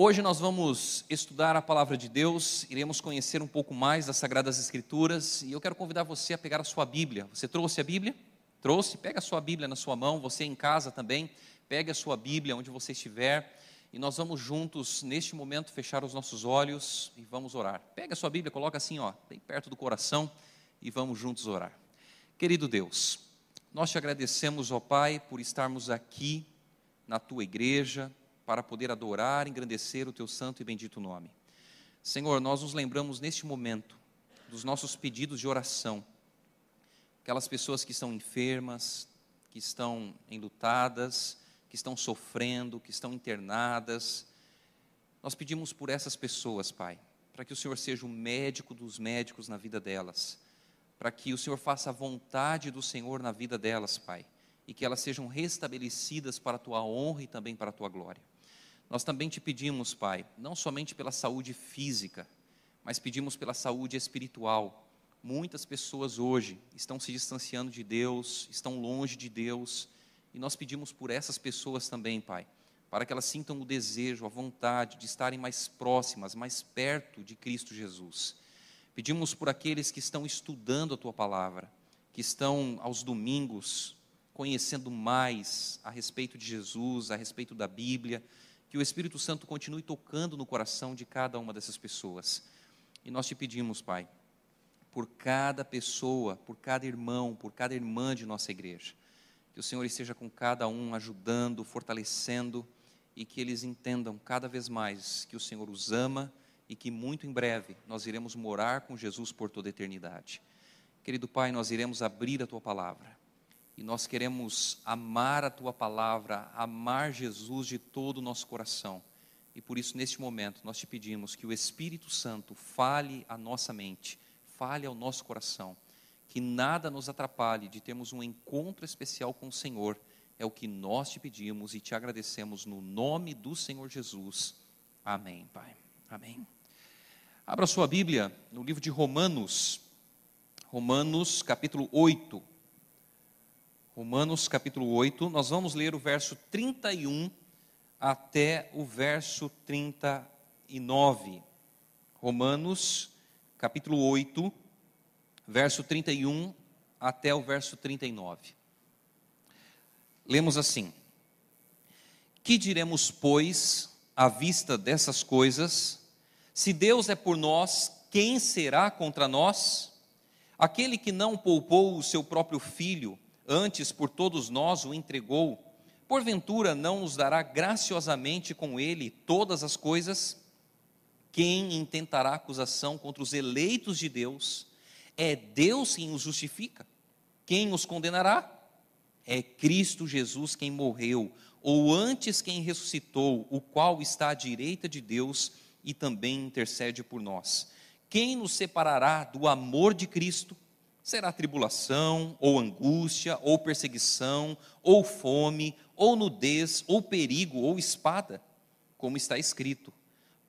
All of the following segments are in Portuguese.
Hoje nós vamos estudar a palavra de Deus, iremos conhecer um pouco mais das Sagradas Escrituras e eu quero convidar você a pegar a sua Bíblia. Você trouxe a Bíblia? Trouxe? Pega a sua Bíblia na sua mão, você em casa também, pegue a sua Bíblia onde você estiver e nós vamos juntos, neste momento, fechar os nossos olhos e vamos orar. Pega a sua Bíblia, coloca assim, ó, bem perto do coração e vamos juntos orar. Querido Deus, nós te agradecemos, ó Pai, por estarmos aqui na tua igreja, para poder adorar, engrandecer o teu santo e bendito nome. Senhor, nós nos lembramos neste momento dos nossos pedidos de oração. Aquelas pessoas que estão enfermas, que estão enlutadas, que estão sofrendo, que estão internadas. Nós pedimos por essas pessoas, Pai, para que o Senhor seja o médico dos médicos na vida delas, para que o Senhor faça a vontade do Senhor na vida delas, Pai, e que elas sejam restabelecidas para a tua honra e também para a tua glória. Nós também te pedimos, Pai, não somente pela saúde física, mas pedimos pela saúde espiritual. Muitas pessoas hoje estão se distanciando de Deus, estão longe de Deus, e nós pedimos por essas pessoas também, Pai, para que elas sintam o desejo, a vontade de estarem mais próximas, mais perto de Cristo Jesus. Pedimos por aqueles que estão estudando a tua palavra, que estão aos domingos conhecendo mais a respeito de Jesus, a respeito da Bíblia, que o Espírito Santo continue tocando no coração de cada uma dessas pessoas. E nós te pedimos, Pai, por cada pessoa, por cada irmão, por cada irmã de nossa igreja, que o Senhor esteja com cada um, ajudando, fortalecendo e que eles entendam cada vez mais que o Senhor os ama e que muito em breve nós iremos morar com Jesus por toda a eternidade. Querido Pai, nós iremos abrir a tua palavra e nós queremos amar a tua palavra, amar Jesus de todo o nosso coração. E por isso, neste momento, nós te pedimos que o Espírito Santo fale a nossa mente, fale ao nosso coração, que nada nos atrapalhe de termos um encontro especial com o Senhor. É o que nós te pedimos e te agradecemos no nome do Senhor Jesus. Amém, Pai. Amém. Abra sua Bíblia no livro de Romanos, Romanos capítulo 8. Romanos capítulo 8, nós vamos ler o verso 31 até o verso 39. Romanos capítulo 8, verso 31 até o verso 39. Lemos assim: Que diremos, pois, à vista dessas coisas? Se Deus é por nós, quem será contra nós? Aquele que não poupou o seu próprio filho, antes por todos nós o entregou, porventura não nos dará graciosamente com ele todas as coisas? Quem intentará acusação contra os eleitos de Deus? É Deus quem os justifica. Quem os condenará? É Cristo Jesus quem morreu, ou antes quem ressuscitou, o qual está à direita de Deus e também intercede por nós. Quem nos separará do amor de Cristo? Será tribulação, ou angústia, ou perseguição, ou fome, ou nudez, ou perigo, ou espada, como está escrito: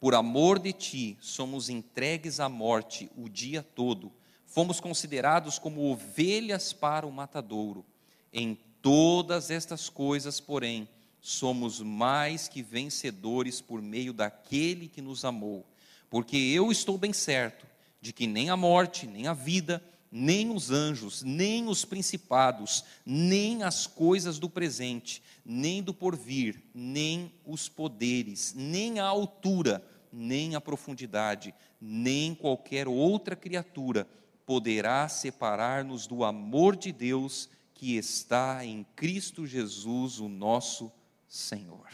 Por amor de ti somos entregues à morte o dia todo, fomos considerados como ovelhas para o matadouro. Em todas estas coisas, porém, somos mais que vencedores por meio daquele que nos amou. Porque eu estou bem certo de que nem a morte, nem a vida, nem os anjos, nem os principados, nem as coisas do presente, nem do porvir, nem os poderes, nem a altura, nem a profundidade, nem qualquer outra criatura poderá separar-nos do amor de Deus que está em Cristo Jesus, o nosso Senhor.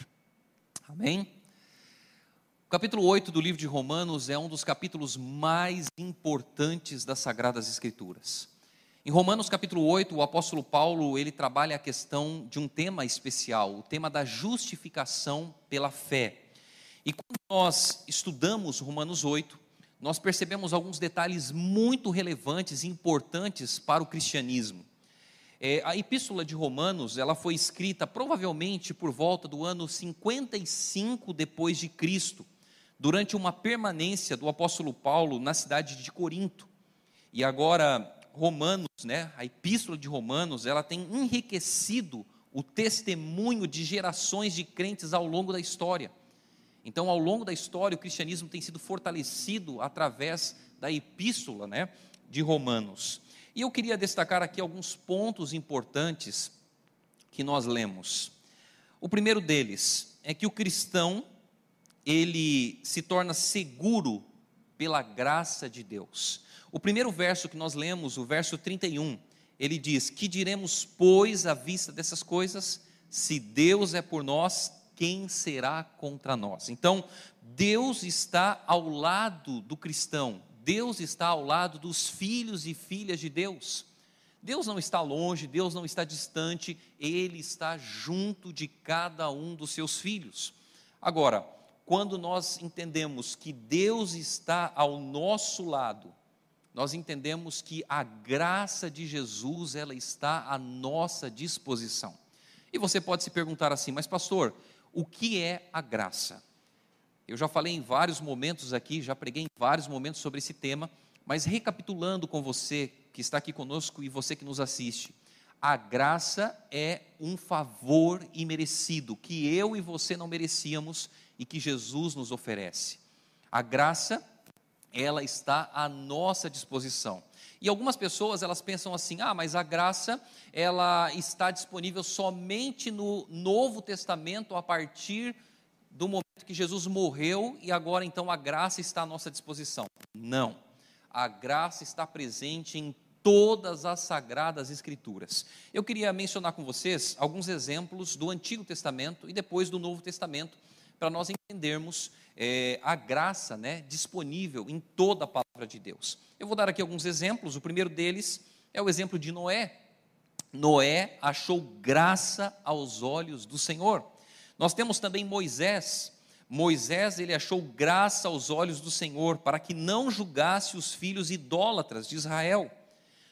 Amém? O capítulo 8 do livro de Romanos é um dos capítulos mais importantes das Sagradas Escrituras. Em Romanos capítulo 8, o apóstolo Paulo, ele trabalha a questão de um tema especial, o tema da justificação pela fé. E quando nós estudamos Romanos 8, nós percebemos alguns detalhes muito relevantes e importantes para o cristianismo. É, a epístola de Romanos, ela foi escrita provavelmente por volta do ano 55 depois de Cristo durante uma permanência do apóstolo Paulo na cidade de Corinto. E agora Romanos, né, a epístola de Romanos, ela tem enriquecido o testemunho de gerações de crentes ao longo da história. Então, ao longo da história, o cristianismo tem sido fortalecido através da epístola né, de Romanos. E eu queria destacar aqui alguns pontos importantes que nós lemos. O primeiro deles é que o cristão, ele se torna seguro pela graça de Deus. O primeiro verso que nós lemos, o verso 31, ele diz: Que diremos, pois, à vista dessas coisas? Se Deus é por nós, quem será contra nós? Então, Deus está ao lado do cristão, Deus está ao lado dos filhos e filhas de Deus. Deus não está longe, Deus não está distante, Ele está junto de cada um dos seus filhos. Agora, quando nós entendemos que Deus está ao nosso lado, nós entendemos que a graça de Jesus ela está à nossa disposição. E você pode se perguntar assim, mas pastor, o que é a graça? Eu já falei em vários momentos aqui, já preguei em vários momentos sobre esse tema, mas recapitulando com você que está aqui conosco e você que nos assiste, a graça é um favor imerecido que eu e você não merecíamos e que Jesus nos oferece. A graça ela está à nossa disposição. E algumas pessoas elas pensam assim: "Ah, mas a graça ela está disponível somente no Novo Testamento a partir do momento que Jesus morreu e agora então a graça está à nossa disposição". Não. A graça está presente em todas as sagradas escrituras. Eu queria mencionar com vocês alguns exemplos do Antigo Testamento e depois do Novo Testamento para nós entendermos é, a graça né, disponível em toda a palavra de Deus. Eu vou dar aqui alguns exemplos. O primeiro deles é o exemplo de Noé. Noé achou graça aos olhos do Senhor. Nós temos também Moisés. Moisés, ele achou graça aos olhos do Senhor para que não julgasse os filhos idólatras de Israel.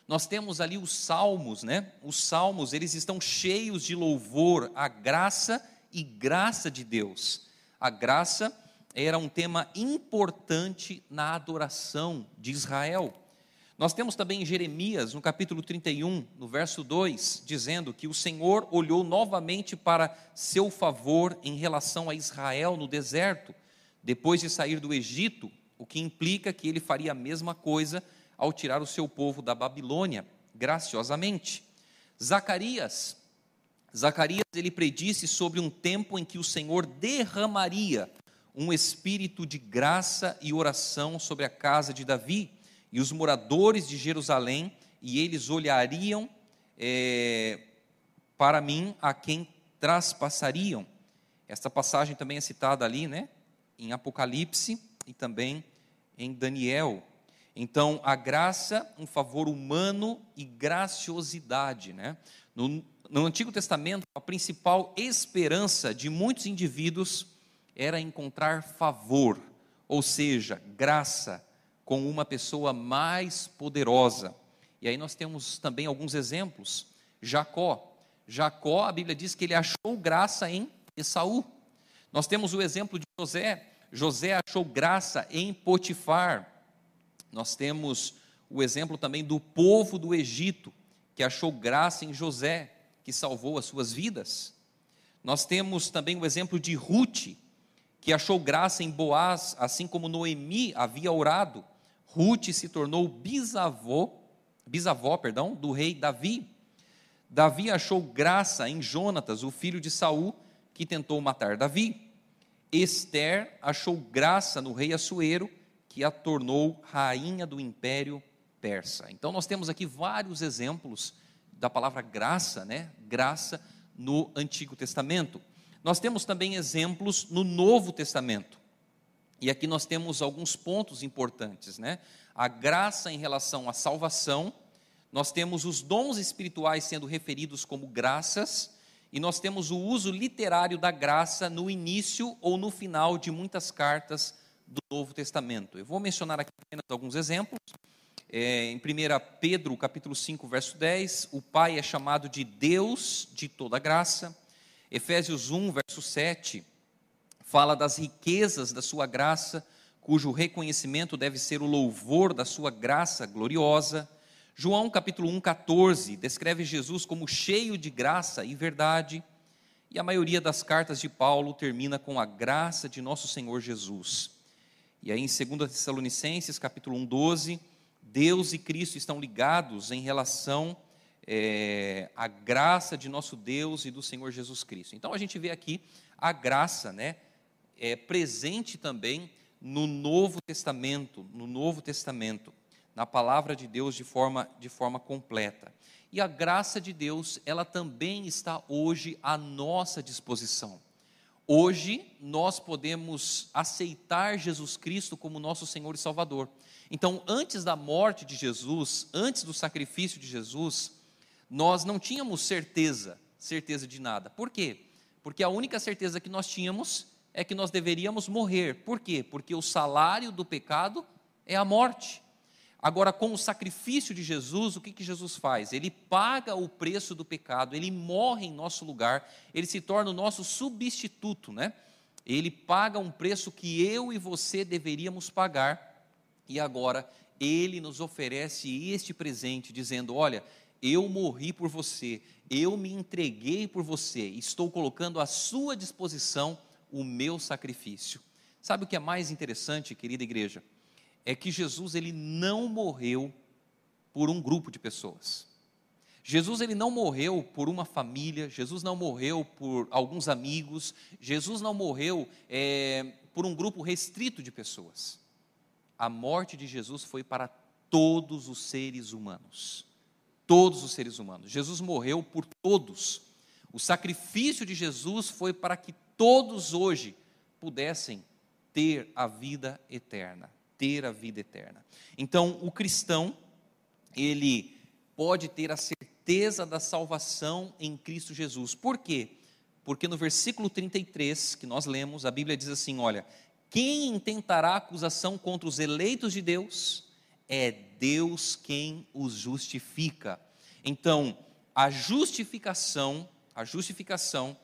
Nós temos ali os salmos, né? Os salmos, eles estão cheios de louvor à graça e graça de Deus. A graça era um tema importante na adoração de Israel. Nós temos também em Jeremias, no capítulo 31, no verso 2, dizendo que o Senhor olhou novamente para seu favor em relação a Israel no deserto, depois de sair do Egito, o que implica que ele faria a mesma coisa ao tirar o seu povo da Babilônia, graciosamente. Zacarias, Zacarias ele predisse sobre um tempo em que o Senhor derramaria um espírito de graça e oração sobre a casa de Davi e os moradores de Jerusalém, e eles olhariam é, para mim a quem traspassariam. Esta passagem também é citada ali, né, em Apocalipse e também em Daniel. Então, a graça, um favor humano e graciosidade, né? No, no Antigo Testamento, a principal esperança de muitos indivíduos era encontrar favor, ou seja, graça, com uma pessoa mais poderosa. E aí nós temos também alguns exemplos. Jacó. Jacó, a Bíblia diz que ele achou graça em Esaú. Nós temos o exemplo de José. José achou graça em Potifar. Nós temos o exemplo também do povo do Egito, que achou graça em José, que salvou as suas vidas. Nós temos também o exemplo de Ruth, que achou graça em Boaz, assim como Noemi havia orado. Ruth se tornou bisavô, bisavó, perdão, do rei Davi. Davi achou graça em Jonatas, o filho de Saul, que tentou matar Davi. Esther achou graça no rei Assuero, que a tornou rainha do império persa. Então nós temos aqui vários exemplos da palavra graça, né? Graça no Antigo Testamento. Nós temos também exemplos no Novo Testamento. E aqui nós temos alguns pontos importantes, né? A graça em relação à salvação, nós temos os dons espirituais sendo referidos como graças, e nós temos o uso literário da graça no início ou no final de muitas cartas do Novo Testamento. Eu vou mencionar aqui apenas alguns exemplos. É, em 1 Pedro, capítulo 5, verso 10, o Pai é chamado de Deus de toda graça. Efésios 1, verso 7, fala das riquezas da sua graça, cujo reconhecimento deve ser o louvor da sua graça gloriosa. João capítulo 1, 14, descreve Jesus como cheio de graça e verdade. E a maioria das cartas de Paulo termina com a graça de nosso Senhor Jesus. E aí em 2 Tessalonicenses, capítulo 1, 12, Deus e Cristo estão ligados em relação é, à graça de nosso Deus e do Senhor Jesus Cristo. Então a gente vê aqui a graça, né, é, presente também no Novo Testamento, no Novo Testamento, na palavra de Deus de forma, de forma completa. E a graça de Deus, ela também está hoje à nossa disposição. Hoje nós podemos aceitar Jesus Cristo como nosso Senhor e Salvador. Então, antes da morte de Jesus, antes do sacrifício de Jesus, nós não tínhamos certeza, certeza de nada. Por quê? Porque a única certeza que nós tínhamos é que nós deveríamos morrer. Por quê? Porque o salário do pecado é a morte. Agora, com o sacrifício de Jesus, o que, que Jesus faz? Ele paga o preço do pecado, ele morre em nosso lugar, ele se torna o nosso substituto, né? Ele paga um preço que eu e você deveríamos pagar, e agora ele nos oferece este presente, dizendo: Olha, eu morri por você, eu me entreguei por você, estou colocando à sua disposição o meu sacrifício. Sabe o que é mais interessante, querida igreja? é que Jesus ele não morreu por um grupo de pessoas. Jesus ele não morreu por uma família, Jesus não morreu por alguns amigos, Jesus não morreu é, por um grupo restrito de pessoas. A morte de Jesus foi para todos os seres humanos. Todos os seres humanos. Jesus morreu por todos. O sacrifício de Jesus foi para que todos hoje pudessem ter a vida eterna ter a vida eterna. Então, o cristão, ele pode ter a certeza da salvação em Cristo Jesus. Por quê? Porque no versículo 33 que nós lemos, a Bíblia diz assim: olha, quem intentará acusação contra os eleitos de Deus? É Deus quem os justifica. Então, a justificação, a justificação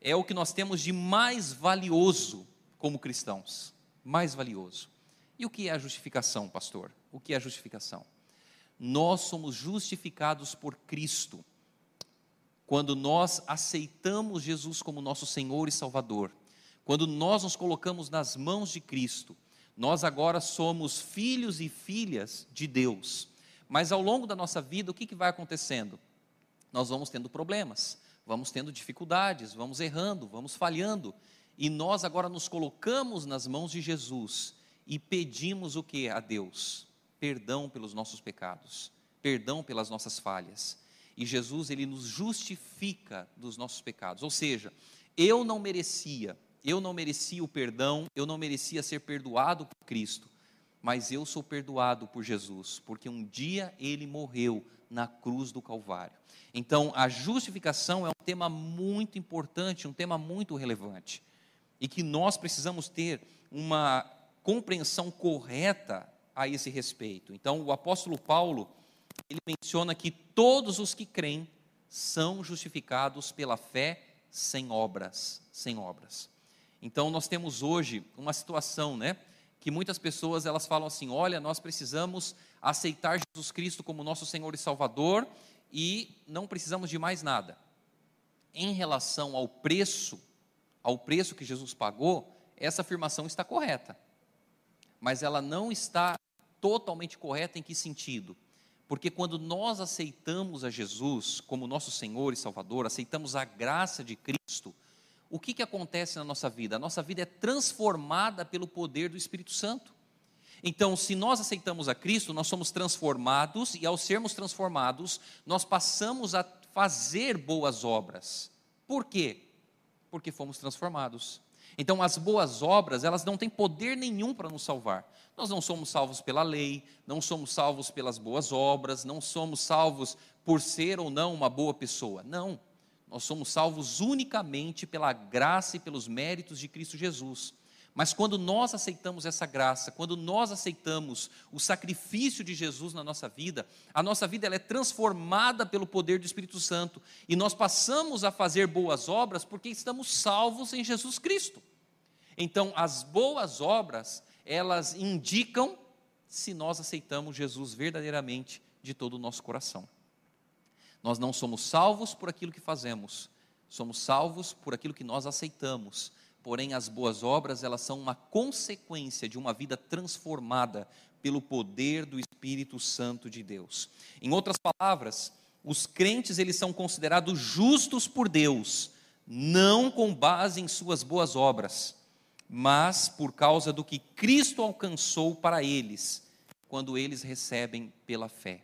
é o que nós temos de mais valioso como cristãos, mais valioso. E o que é a justificação, pastor? O que é a justificação? Nós somos justificados por Cristo quando nós aceitamos Jesus como nosso Senhor e Salvador. Quando nós nos colocamos nas mãos de Cristo, nós agora somos filhos e filhas de Deus. Mas ao longo da nossa vida, o que, que vai acontecendo? Nós vamos tendo problemas, vamos tendo dificuldades, vamos errando, vamos falhando. E nós agora nos colocamos nas mãos de Jesus e pedimos o que a Deus? Perdão pelos nossos pecados, perdão pelas nossas falhas. E Jesus, ele nos justifica dos nossos pecados. Ou seja, eu não merecia, eu não merecia o perdão, eu não merecia ser perdoado por Cristo, mas eu sou perdoado por Jesus, porque um dia ele morreu na cruz do Calvário. Então, a justificação é um tema muito importante, um tema muito relevante, e que nós precisamos ter uma compreensão correta a esse respeito. Então, o apóstolo Paulo, ele menciona que todos os que creem são justificados pela fé sem obras, sem obras. Então, nós temos hoje uma situação, né, que muitas pessoas elas falam assim: "Olha, nós precisamos aceitar Jesus Cristo como nosso Senhor e Salvador e não precisamos de mais nada". Em relação ao preço, ao preço que Jesus pagou, essa afirmação está correta mas ela não está totalmente correta em que sentido? Porque quando nós aceitamos a Jesus como nosso Senhor e Salvador, aceitamos a graça de Cristo, o que, que acontece na nossa vida? A nossa vida é transformada pelo poder do Espírito Santo. Então, se nós aceitamos a Cristo, nós somos transformados, e ao sermos transformados, nós passamos a fazer boas obras. Por quê? Porque fomos transformados. Então, as boas obras, elas não têm poder nenhum para nos salvar. Nós não somos salvos pela lei, não somos salvos pelas boas obras, não somos salvos por ser ou não uma boa pessoa. Não. Nós somos salvos unicamente pela graça e pelos méritos de Cristo Jesus. Mas quando nós aceitamos essa graça, quando nós aceitamos o sacrifício de Jesus na nossa vida, a nossa vida ela é transformada pelo poder do Espírito Santo e nós passamos a fazer boas obras porque estamos salvos em Jesus Cristo. Então, as boas obras, elas indicam se nós aceitamos Jesus verdadeiramente de todo o nosso coração. Nós não somos salvos por aquilo que fazemos, Somos salvos por aquilo que nós aceitamos. Porém, as boas obras, elas são uma consequência de uma vida transformada pelo poder do Espírito Santo de Deus. Em outras palavras, os crentes eles são considerados justos por Deus, não com base em suas boas obras, mas por causa do que Cristo alcançou para eles, quando eles recebem pela fé.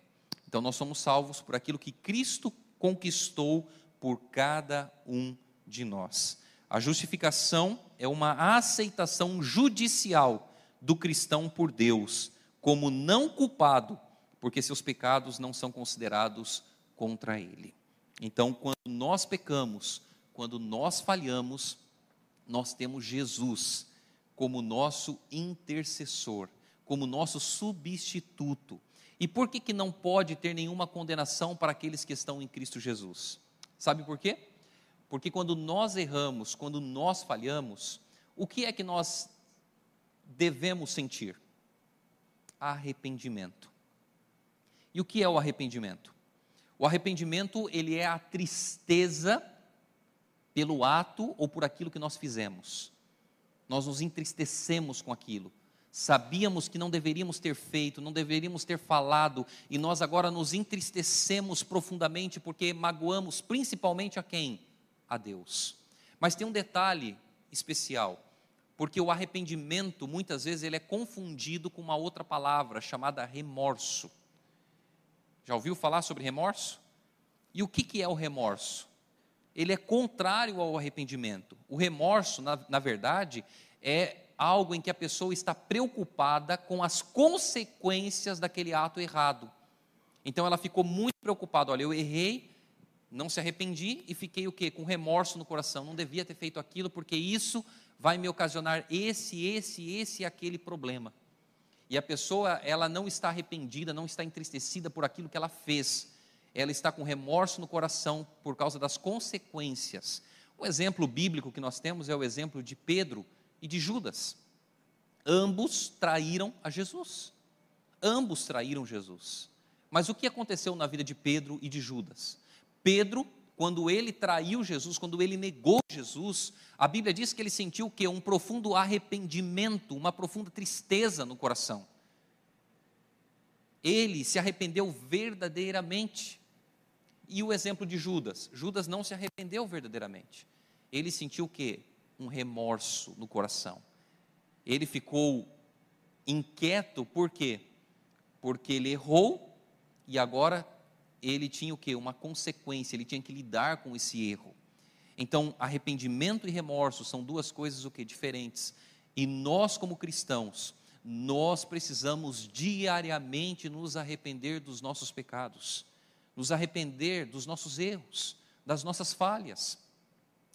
Então nós somos salvos por aquilo que Cristo conquistou por cada um de nós. A justificação é uma aceitação judicial do cristão por Deus como não culpado, porque seus pecados não são considerados contra ele. Então, quando nós pecamos, quando nós falhamos, nós temos Jesus como nosso intercessor, como nosso substituto. E por que, que não pode ter nenhuma condenação para aqueles que estão em Cristo Jesus? Sabe por quê? Porque quando nós erramos, quando nós falhamos, o que é que nós devemos sentir? Arrependimento. E o que é o arrependimento? O arrependimento, ele é a tristeza pelo ato ou por aquilo que nós fizemos. Nós nos entristecemos com aquilo. Sabíamos que não deveríamos ter feito, não deveríamos ter falado, e nós agora nos entristecemos profundamente porque magoamos principalmente a quem? A Deus. Mas tem um detalhe especial, porque o arrependimento muitas vezes ele é confundido com uma outra palavra chamada remorso. Já ouviu falar sobre remorso? E o que, que é o remorso? Ele é contrário ao arrependimento. O remorso, na, na verdade, é algo em que a pessoa está preocupada com as consequências daquele ato errado. Então ela ficou muito preocupada. Olha, eu errei, não se arrependi e fiquei o quê? Com remorso no coração. Não devia ter feito aquilo porque isso vai me ocasionar esse, esse, esse e aquele problema e a pessoa ela não está arrependida, não está entristecida por aquilo que ela fez, ela está com remorso no coração por causa das consequências. O exemplo bíblico que nós temos é o exemplo de Pedro e de Judas. Ambos traíram a Jesus. Ambos traíram Jesus. Mas o que aconteceu na vida de Pedro e de Judas? Pedro, quando ele traiu Jesus, quando ele negou Jesus, a Bíblia diz que ele sentiu o quê? Um profundo arrependimento, uma profunda tristeza no coração. Ele se arrependeu verdadeiramente. E o exemplo de Judas? Judas não se arrependeu verdadeiramente. Ele sentiu o quê? Um remorso no coração. Ele ficou inquieto, por quê? Porque ele errou e agora ele tinha o quê? Uma consequência, ele tinha que lidar com esse erro. Então, arrependimento e remorso são duas coisas o que diferentes. E nós como cristãos, nós precisamos diariamente nos arrepender dos nossos pecados, nos arrepender dos nossos erros, das nossas falhas.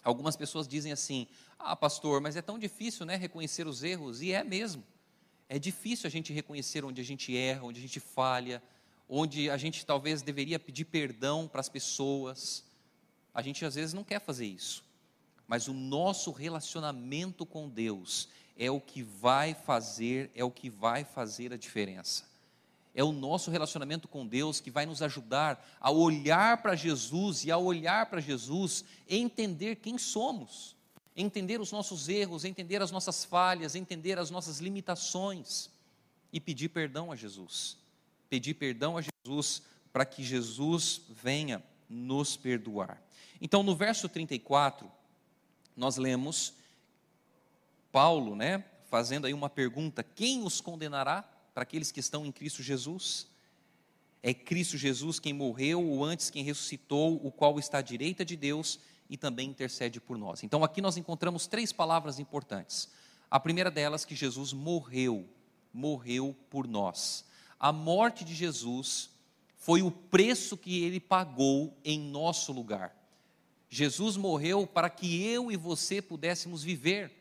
Algumas pessoas dizem assim: "Ah, pastor, mas é tão difícil, né, reconhecer os erros". E é mesmo. É difícil a gente reconhecer onde a gente erra, onde a gente falha, onde a gente talvez deveria pedir perdão para as pessoas. A gente às vezes não quer fazer isso, mas o nosso relacionamento com Deus é o que vai fazer, é o que vai fazer a diferença. É o nosso relacionamento com Deus que vai nos ajudar a olhar para Jesus e a olhar para Jesus entender quem somos, entender os nossos erros, entender as nossas falhas, entender as nossas limitações e pedir perdão a Jesus. Pedir perdão a Jesus para que Jesus venha nos perdoar. Então, no verso 34, nós lemos Paulo, né, fazendo aí uma pergunta: quem os condenará para aqueles que estão em Cristo Jesus? É Cristo Jesus quem morreu, ou antes quem ressuscitou, o qual está à direita de Deus e também intercede por nós. Então, aqui nós encontramos três palavras importantes. A primeira delas, que Jesus morreu, morreu por nós. A morte de Jesus foi o preço que ele pagou em nosso lugar. Jesus morreu para que eu e você pudéssemos viver.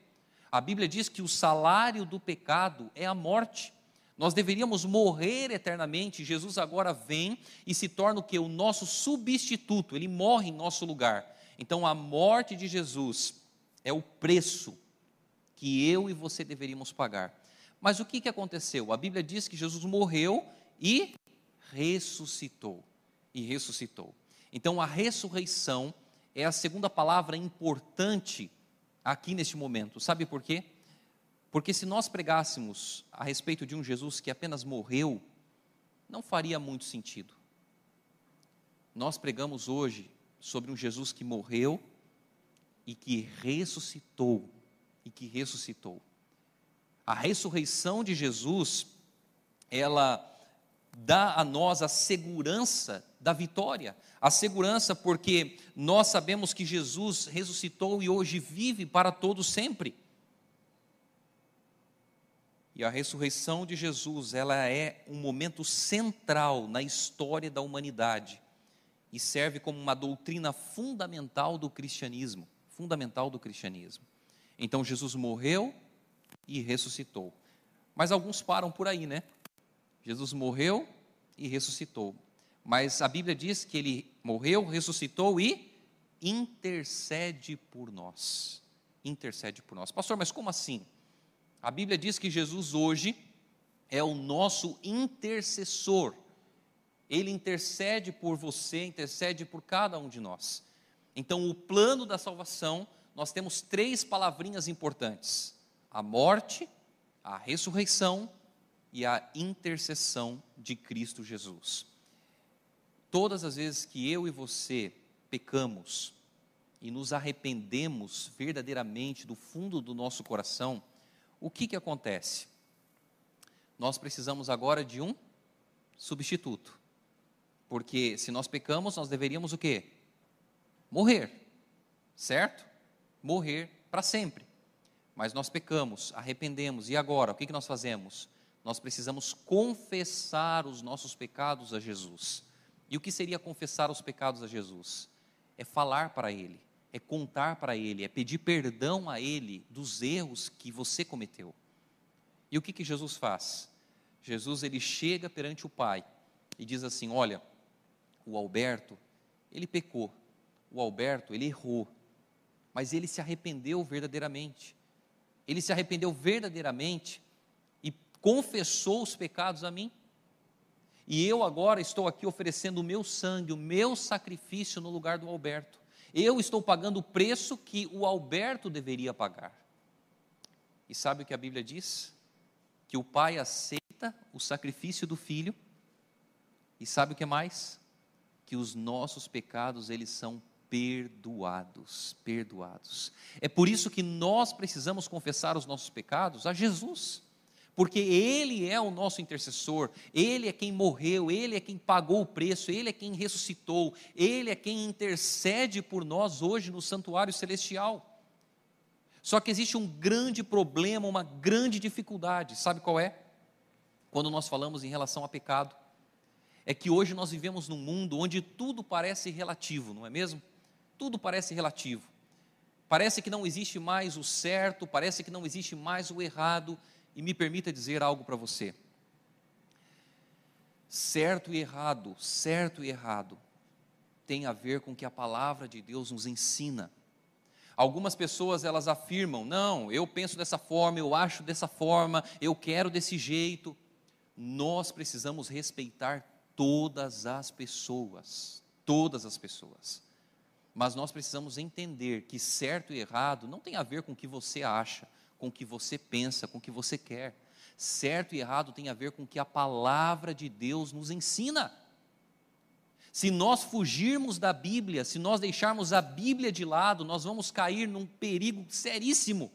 A Bíblia diz que o salário do pecado é a morte. Nós deveríamos morrer eternamente. Jesus agora vem e se torna o que? O nosso substituto. Ele morre em nosso lugar. Então a morte de Jesus é o preço que eu e você deveríamos pagar. Mas o que, que aconteceu? A Bíblia diz que Jesus morreu e ressuscitou. E ressuscitou. Então a ressurreição é a segunda palavra importante aqui neste momento. Sabe por quê? Porque se nós pregássemos a respeito de um Jesus que apenas morreu, não faria muito sentido. Nós pregamos hoje sobre um Jesus que morreu e que ressuscitou, e que ressuscitou. A ressurreição de Jesus, ela dá a nós a segurança da vitória. A segurança porque nós sabemos que Jesus ressuscitou e hoje vive para todos sempre. E a ressurreição de Jesus, ela é um momento central na história da humanidade e serve como uma doutrina fundamental do cristianismo, fundamental do cristianismo. Então Jesus morreu e ressuscitou. Mas alguns param por aí, né? Jesus morreu e ressuscitou. Mas a Bíblia diz que ele morreu, ressuscitou e intercede por nós. Intercede por nós. Pastor, mas como assim? A Bíblia diz que Jesus hoje é o nosso intercessor. Ele intercede por você, intercede por cada um de nós. Então, o plano da salvação, nós temos três palavrinhas importantes: a morte, a ressurreição e a intercessão de Cristo Jesus. Todas as vezes que eu e você pecamos e nos arrependemos verdadeiramente do fundo do nosso coração, o que, que acontece? Nós precisamos agora de um substituto. Porque se nós pecamos, nós deveríamos o quê? Morrer. Certo? Morrer para sempre. Mas nós pecamos, arrependemos, e agora? O que, que nós fazemos? Nós precisamos confessar os nossos pecados a Jesus. E o que seria confessar os pecados a Jesus? É falar para Ele, é contar para Ele, é pedir perdão a Ele dos erros que você cometeu. E o que, que Jesus faz? Jesus ele chega perante o Pai e diz assim: Olha, o Alberto, ele pecou, o Alberto, ele errou, mas ele se arrependeu verdadeiramente. Ele se arrependeu verdadeiramente e confessou os pecados a mim. E eu agora estou aqui oferecendo o meu sangue, o meu sacrifício no lugar do Alberto. Eu estou pagando o preço que o Alberto deveria pagar. E sabe o que a Bíblia diz? Que o pai aceita o sacrifício do filho. E sabe o que mais? Que os nossos pecados, eles são perdoados, perdoados. É por isso que nós precisamos confessar os nossos pecados a Jesus porque Ele é o nosso intercessor, Ele é quem morreu, Ele é quem pagou o preço, Ele é quem ressuscitou, Ele é quem intercede por nós hoje no santuário celestial. Só que existe um grande problema, uma grande dificuldade, sabe qual é? Quando nós falamos em relação a pecado, é que hoje nós vivemos num mundo onde tudo parece relativo, não é mesmo? Tudo parece relativo. Parece que não existe mais o certo, parece que não existe mais o errado, e me permita dizer algo para você. Certo e errado, certo e errado, tem a ver com o que a palavra de Deus nos ensina. Algumas pessoas elas afirmam: "Não, eu penso dessa forma, eu acho dessa forma, eu quero desse jeito". Nós precisamos respeitar todas as pessoas, todas as pessoas. Mas nós precisamos entender que certo e errado não tem a ver com o que você acha, com o que você pensa, com o que você quer. Certo e errado tem a ver com o que a palavra de Deus nos ensina. Se nós fugirmos da Bíblia, se nós deixarmos a Bíblia de lado, nós vamos cair num perigo seríssimo.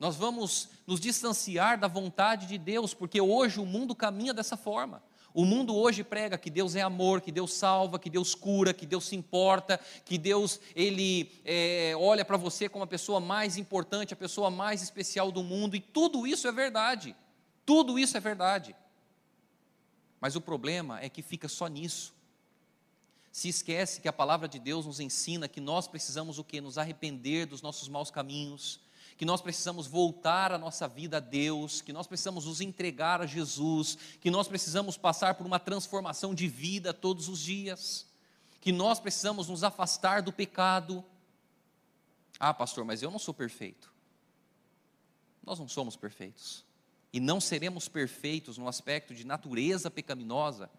Nós vamos nos distanciar da vontade de Deus, porque hoje o mundo caminha dessa forma. O mundo hoje prega que Deus é amor, que Deus salva, que Deus cura, que Deus se importa, que Deus ele é, olha para você como a pessoa mais importante, a pessoa mais especial do mundo, e tudo isso é verdade. Tudo isso é verdade. Mas o problema é que fica só nisso. Se esquece que a palavra de Deus nos ensina que nós precisamos o que? Nos arrepender dos nossos maus caminhos, que nós precisamos voltar a nossa vida a Deus, que nós precisamos nos entregar a Jesus, que nós precisamos passar por uma transformação de vida todos os dias, que nós precisamos nos afastar do pecado. Ah, pastor, mas eu não sou perfeito. Nós não somos perfeitos. E não seremos perfeitos no aspecto de natureza pecaminosa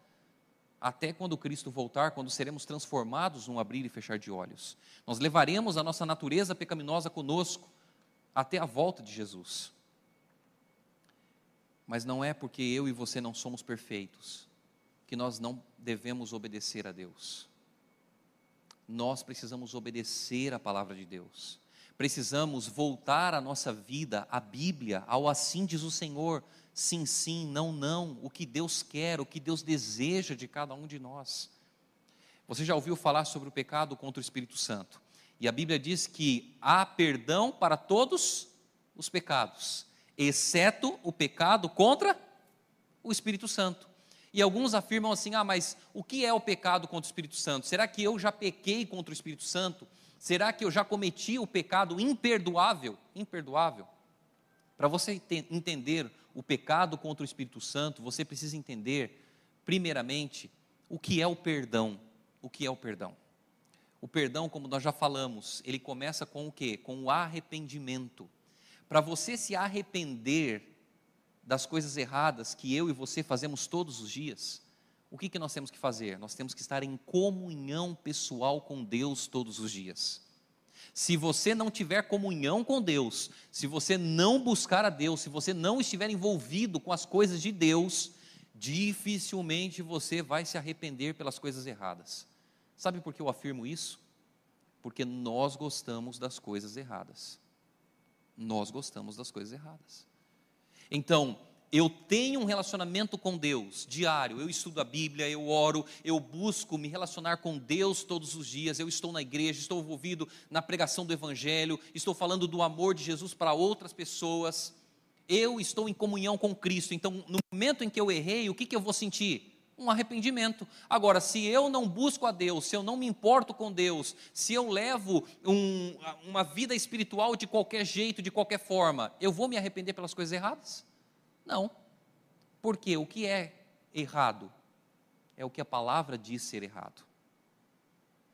até quando Cristo voltar, quando seremos transformados num abrir e fechar de olhos. Nós levaremos a nossa natureza pecaminosa conosco até a volta de Jesus. Mas não é porque eu e você não somos perfeitos que nós não devemos obedecer a Deus. Nós precisamos obedecer a palavra de Deus. Precisamos voltar a nossa vida à Bíblia, ao assim diz o Senhor, sim, sim, não, não, o que Deus quer, o que Deus deseja de cada um de nós. Você já ouviu falar sobre o pecado contra o Espírito Santo? E a Bíblia diz que há perdão para todos os pecados, exceto o pecado contra o Espírito Santo. E alguns afirmam assim: ah, mas o que é o pecado contra o Espírito Santo? Será que eu já pequei contra o Espírito Santo? Será que eu já cometi o pecado imperdoável? Imperdoável? Para você entender o pecado contra o Espírito Santo, você precisa entender, primeiramente, o que é o perdão. O que é o perdão? O perdão, como nós já falamos, ele começa com o quê? Com o arrependimento. Para você se arrepender das coisas erradas que eu e você fazemos todos os dias, o que, que nós temos que fazer? Nós temos que estar em comunhão pessoal com Deus todos os dias. Se você não tiver comunhão com Deus, se você não buscar a Deus, se você não estiver envolvido com as coisas de Deus, dificilmente você vai se arrepender pelas coisas erradas. Sabe por que eu afirmo isso? Porque nós gostamos das coisas erradas. Nós gostamos das coisas erradas. Então, eu tenho um relacionamento com Deus diário, eu estudo a Bíblia, eu oro, eu busco me relacionar com Deus todos os dias, eu estou na igreja, estou envolvido na pregação do Evangelho, estou falando do amor de Jesus para outras pessoas, eu estou em comunhão com Cristo, então no momento em que eu errei, o que, que eu vou sentir? Um arrependimento. Agora, se eu não busco a Deus, se eu não me importo com Deus, se eu levo um, uma vida espiritual de qualquer jeito, de qualquer forma, eu vou me arrepender pelas coisas erradas? Não. Porque o que é errado é o que a palavra diz ser errado.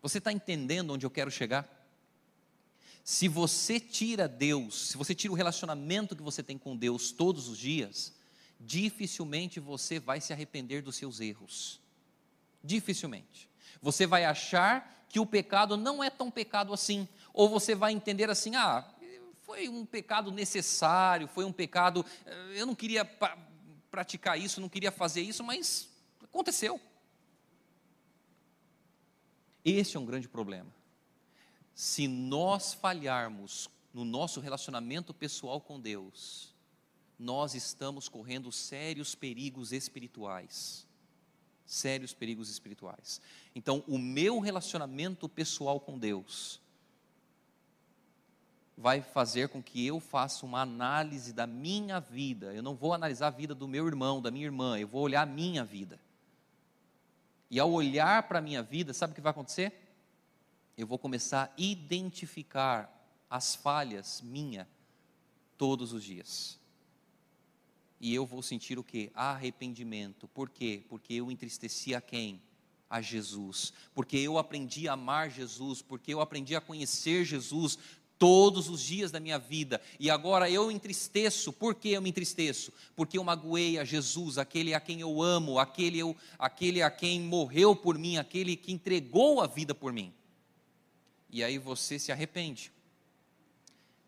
Você está entendendo onde eu quero chegar? Se você tira Deus, se você tira o relacionamento que você tem com Deus todos os dias, dificilmente você vai se arrepender dos seus erros. Dificilmente. Você vai achar que o pecado não é tão pecado assim, ou você vai entender assim: ah, foi um pecado necessário, foi um pecado. Eh, eu não queria praticar isso, não queria fazer isso, mas aconteceu. Esse é um grande problema. Se nós falharmos no nosso relacionamento pessoal com Deus, nós estamos correndo sérios perigos espirituais. Sérios perigos espirituais. Então, o meu relacionamento pessoal com Deus vai fazer com que eu faça uma análise da minha vida. Eu não vou analisar a vida do meu irmão, da minha irmã, eu vou olhar a minha vida. E ao olhar para a minha vida, sabe o que vai acontecer? Eu vou começar a identificar as falhas minha todos os dias. E eu vou sentir o que? Arrependimento. Por quê? Porque eu entristeci a quem? A Jesus. Porque eu aprendi a amar Jesus. Porque eu aprendi a conhecer Jesus todos os dias da minha vida, e agora eu entristeço, por que eu me entristeço? Porque eu magoei a Jesus, aquele a quem eu amo, aquele, eu, aquele a quem morreu por mim, aquele que entregou a vida por mim. E aí você se arrepende.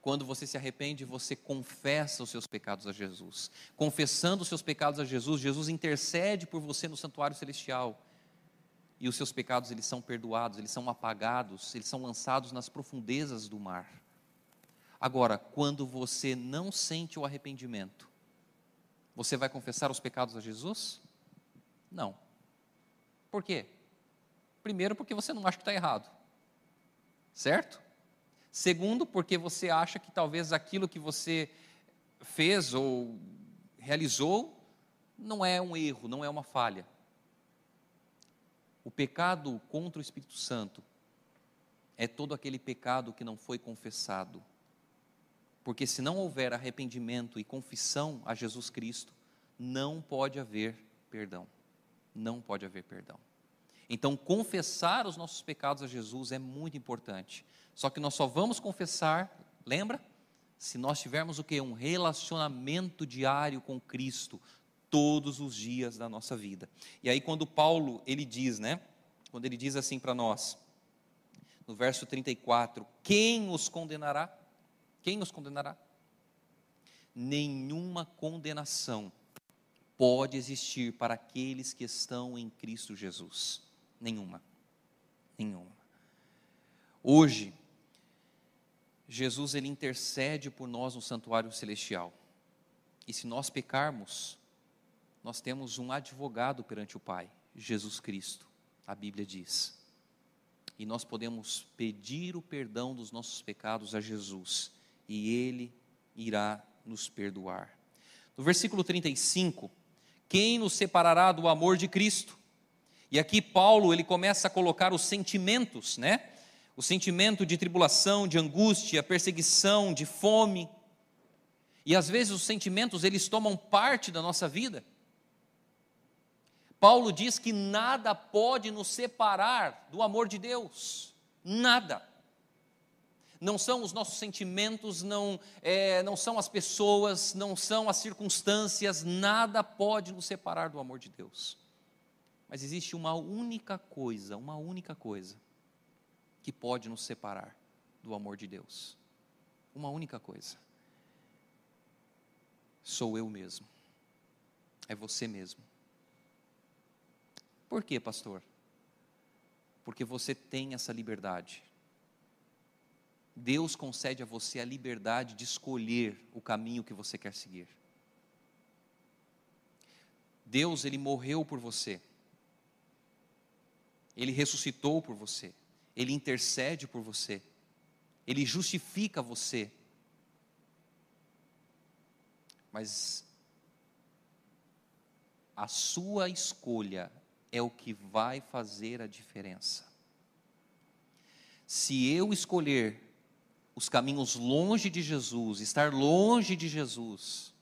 Quando você se arrepende, você confessa os seus pecados a Jesus. Confessando os seus pecados a Jesus, Jesus intercede por você no santuário celestial. E os seus pecados eles são perdoados, eles são apagados, eles são lançados nas profundezas do mar. Agora, quando você não sente o arrependimento, você vai confessar os pecados a Jesus? Não. Por quê? Primeiro, porque você não acha que está errado, certo? Segundo, porque você acha que talvez aquilo que você fez ou realizou não é um erro, não é uma falha. O pecado contra o Espírito Santo é todo aquele pecado que não foi confessado. Porque se não houver arrependimento e confissão a Jesus Cristo, não pode haver perdão. Não pode haver perdão. Então, confessar os nossos pecados a Jesus é muito importante. Só que nós só vamos confessar, lembra? Se nós tivermos o que? Um relacionamento diário com Cristo, todos os dias da nossa vida. E aí quando Paulo, ele diz, né? Quando ele diz assim para nós, no verso 34, quem os condenará? Quem os condenará? Nenhuma condenação pode existir para aqueles que estão em Cristo Jesus. Nenhuma. Nenhuma. Hoje, Jesus ele intercede por nós no santuário celestial. E se nós pecarmos, nós temos um advogado perante o Pai, Jesus Cristo, a Bíblia diz. E nós podemos pedir o perdão dos nossos pecados a Jesus, e Ele irá nos perdoar. No versículo 35, quem nos separará do amor de Cristo? E aqui Paulo, ele começa a colocar os sentimentos, né? O sentimento de tribulação, de angústia, perseguição, de fome. E às vezes os sentimentos, eles tomam parte da nossa vida. Paulo diz que nada pode nos separar do amor de Deus, nada. Não são os nossos sentimentos, não, é, não são as pessoas, não são as circunstâncias, nada pode nos separar do amor de Deus. Mas existe uma única coisa, uma única coisa, que pode nos separar do amor de Deus. Uma única coisa. Sou eu mesmo. É você mesmo. Por quê, pastor? Porque você tem essa liberdade. Deus concede a você a liberdade de escolher o caminho que você quer seguir. Deus, ele morreu por você. Ele ressuscitou por você. Ele intercede por você. Ele justifica você. Mas a sua escolha é o que vai fazer a diferença. Se eu escolher os caminhos longe de Jesus, estar longe de Jesus,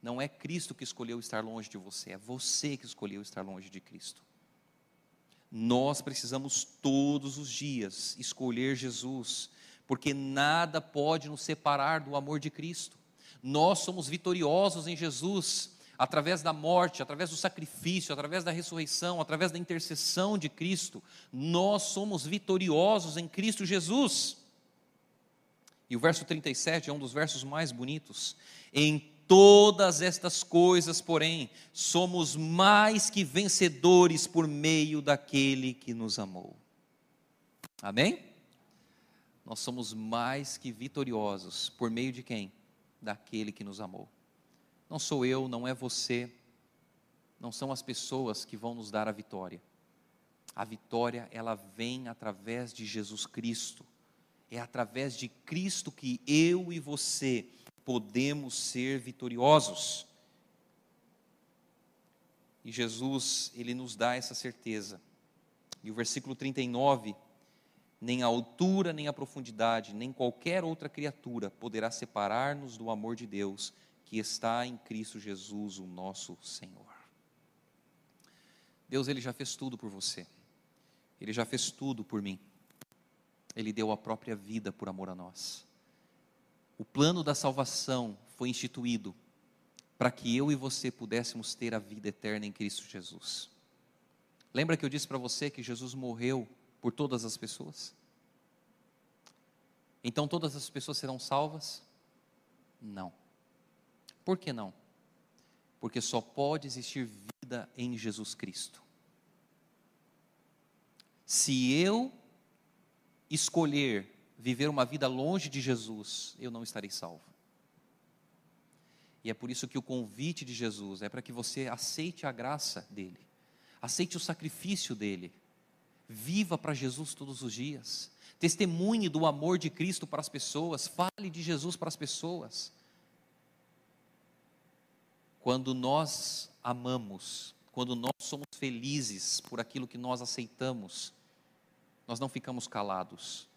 não é Cristo que escolheu estar longe de você, é você que escolheu estar longe de Cristo. Nós precisamos todos os dias escolher Jesus, porque nada pode nos separar do amor de Cristo. Nós somos vitoriosos em Jesus através da morte, através do sacrifício, através da ressurreição, através da intercessão de Cristo, nós somos vitoriosos em Cristo Jesus. E o verso 37 é um dos versos mais bonitos. Em todas estas coisas, porém, somos mais que vencedores por meio daquele que nos amou. Amém? Nós somos mais que vitoriosos por meio de quem? Daquele que nos amou. Não sou eu, não é você, não são as pessoas que vão nos dar a vitória. A vitória, ela vem através de Jesus Cristo. É através de Cristo que eu e você podemos ser vitoriosos. E Jesus, ele nos dá essa certeza. E o versículo 39, nem a altura, nem a profundidade, nem qualquer outra criatura poderá separar-nos do amor de Deus que está em Cristo Jesus, o nosso Senhor. Deus, Ele já fez tudo por você, Ele já fez tudo por mim, Ele deu a própria vida por amor a nós. O plano da salvação foi instituído para que eu e você pudéssemos ter a vida eterna em Cristo Jesus. Lembra que eu disse para você que Jesus morreu por todas as pessoas? Então todas as pessoas serão salvas? Não. Por que não? Porque só pode existir vida em Jesus Cristo. Se eu escolher viver uma vida longe de Jesus, eu não estarei salvo. E é por isso que o convite de Jesus é para que você aceite a graça dele, aceite o sacrifício dele, viva para Jesus todos os dias, testemunhe do amor de Cristo para as pessoas, fale de Jesus para as pessoas. Quando nós amamos, quando nós somos felizes por aquilo que nós aceitamos, nós não ficamos calados,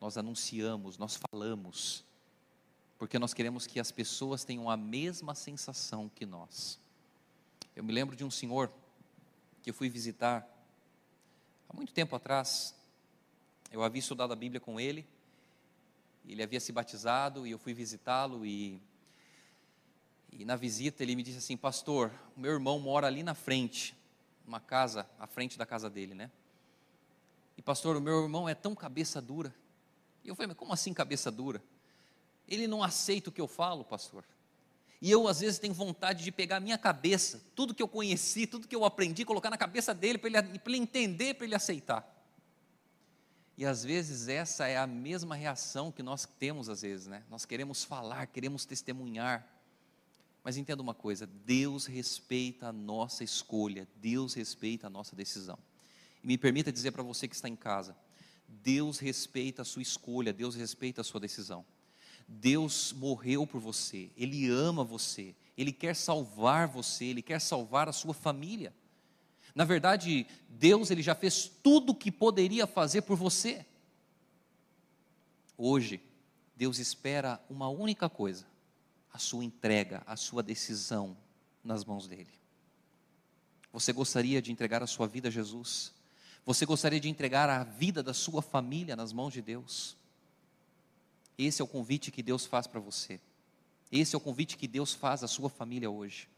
nós anunciamos, nós falamos, porque nós queremos que as pessoas tenham a mesma sensação que nós. Eu me lembro de um senhor que eu fui visitar há muito tempo atrás. Eu havia estudado a Bíblia com ele, ele havia se batizado e eu fui visitá-lo e E na visita ele me disse assim: Pastor, o meu irmão mora ali na frente, uma casa, à frente da casa dele, né? E pastor, o meu irmão é tão cabeça dura. E eu falei: Mas como assim cabeça dura? Ele não aceita o que eu falo, pastor. E eu, às vezes, tenho vontade de pegar a minha cabeça, tudo que eu conheci, tudo que eu aprendi, colocar na cabeça dele, para ele, ele entender, para ele aceitar. E às vezes essa é a mesma reação que nós temos, às vezes, né? Nós queremos falar, queremos testemunhar. Mas entenda uma coisa: Deus respeita a nossa escolha, Deus respeita a nossa decisão. E me permita dizer para você que está em casa: Deus respeita a sua escolha, Deus respeita a sua decisão. Deus morreu por você, Ele ama você, Ele quer salvar você, Ele quer salvar a sua família. Na verdade, Deus ele já fez tudo o que poderia fazer por você. Hoje, Deus espera uma única coisa: a sua entrega, a sua decisão nas mãos dele. Você gostaria de entregar a sua vida a Jesus? Você gostaria de entregar a vida da sua família nas mãos de Deus? Esse é o convite que Deus faz para você. Esse é o convite que Deus faz à sua família hoje.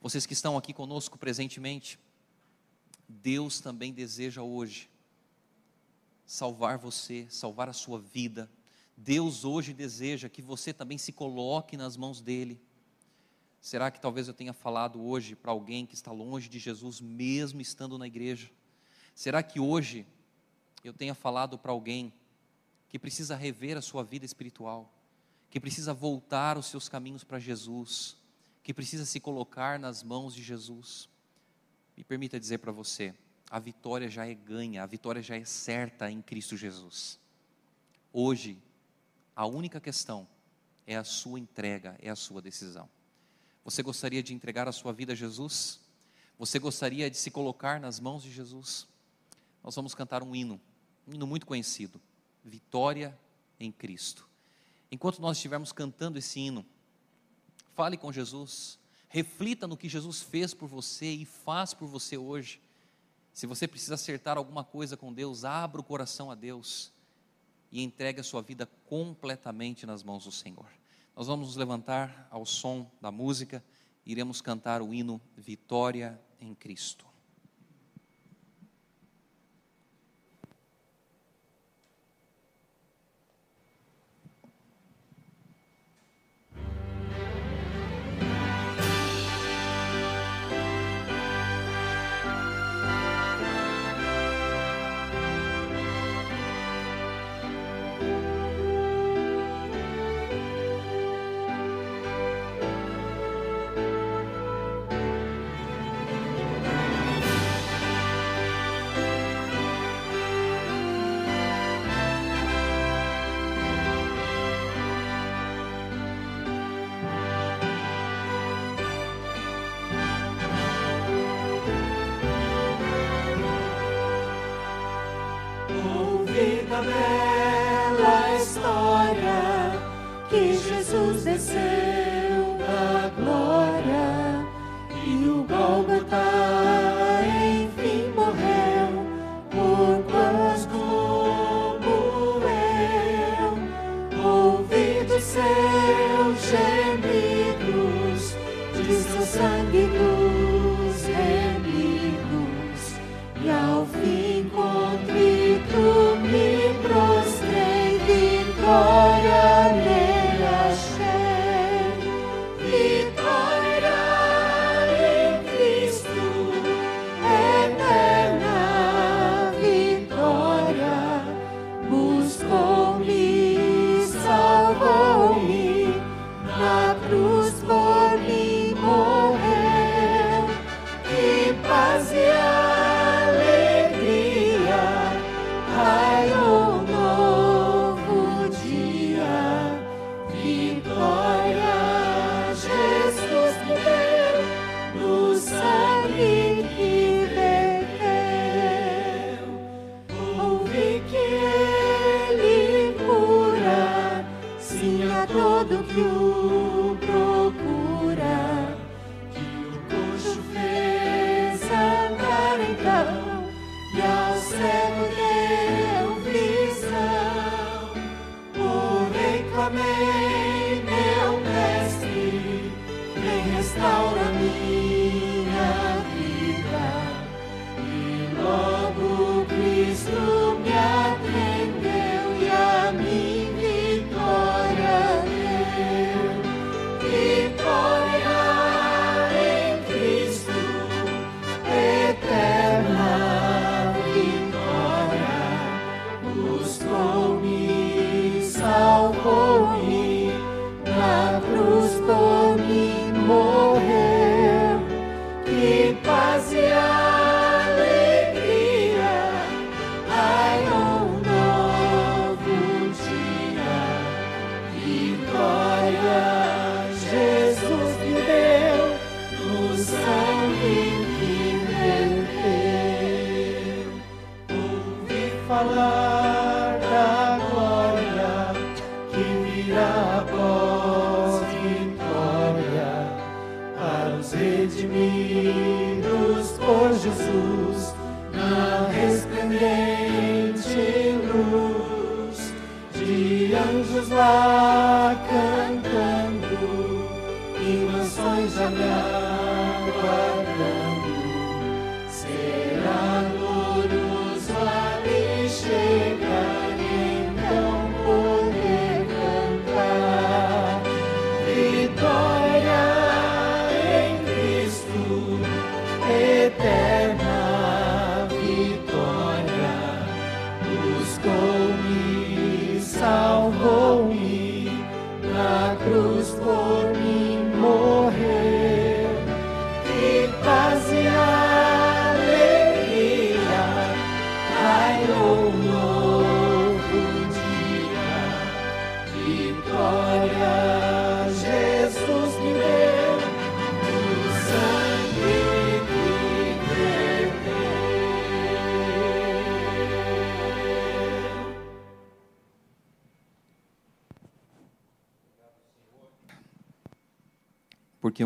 Vocês que estão aqui conosco presentemente, Deus também deseja hoje salvar você, salvar a sua vida. Deus hoje deseja que você também se coloque nas mãos dEle. Será que talvez eu tenha falado hoje para alguém que está longe de Jesus, mesmo estando na igreja? Será que hoje eu tenha falado para alguém que precisa rever a sua vida espiritual, que precisa voltar os seus caminhos para Jesus, que precisa se colocar nas mãos de Jesus. Me permita dizer para você, a vitória já é ganha, a vitória já é certa em Cristo Jesus. Hoje, a única questão é a sua entrega, é a sua decisão. Você gostaria de entregar a sua vida a Jesus? Você gostaria de se colocar nas mãos de Jesus? Nós vamos cantar um hino, um hino muito conhecido vitória em Cristo. Enquanto nós estivermos cantando esse hino, fale com Jesus, reflita no que Jesus fez por você e faz por você hoje. Se você precisa acertar alguma coisa com Deus, abra o coração a Deus e entregue a sua vida completamente nas mãos do Senhor. Nós vamos nos levantar ao som da música e iremos cantar o hino Vitória em Cristo.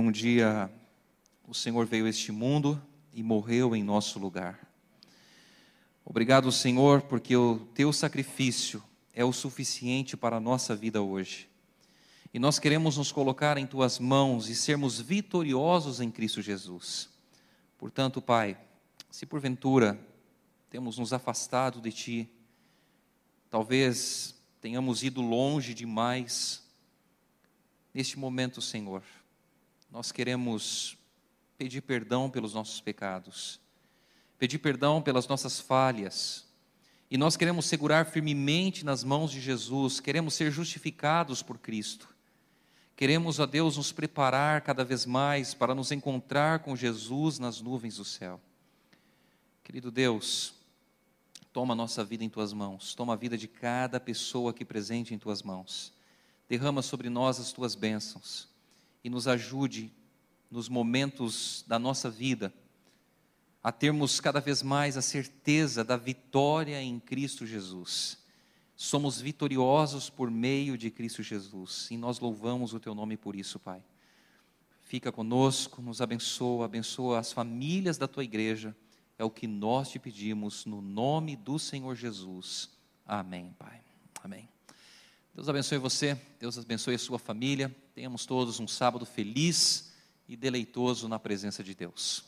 Um dia o Senhor veio a este mundo e morreu em nosso lugar. Obrigado, Senhor, porque o teu sacrifício é o suficiente para a nossa vida hoje. E nós queremos nos colocar em tuas mãos e sermos vitoriosos em Cristo Jesus. Portanto, Pai, se porventura temos nos afastado de Ti, talvez tenhamos ido longe demais, neste momento, Senhor, nós queremos pedir perdão pelos nossos pecados, pedir perdão pelas nossas falhas, e nós queremos segurar firmemente nas mãos de Jesus, queremos ser justificados por Cristo. Queremos, a Deus, nos preparar cada vez mais para nos encontrar com Jesus nas nuvens do céu. Querido Deus, toma a nossa vida em tuas mãos, toma a vida de cada pessoa aqui presente em tuas mãos. Derrama sobre nós as tuas bênçãos e nos ajude nos momentos da nossa vida a termos cada vez mais a certeza da vitória em Cristo Jesus. Somos vitoriosos por meio de Cristo Jesus e nós louvamos o teu nome por isso, Pai. Fica conosco, nos abençoa, abençoa as famílias da tua igreja. É o que nós te pedimos no nome do Senhor Jesus. Amém, Pai. Amém. Deus abençoe você, Deus abençoe a sua família. Tenhamos todos um sábado feliz e deleitoso na presença de Deus.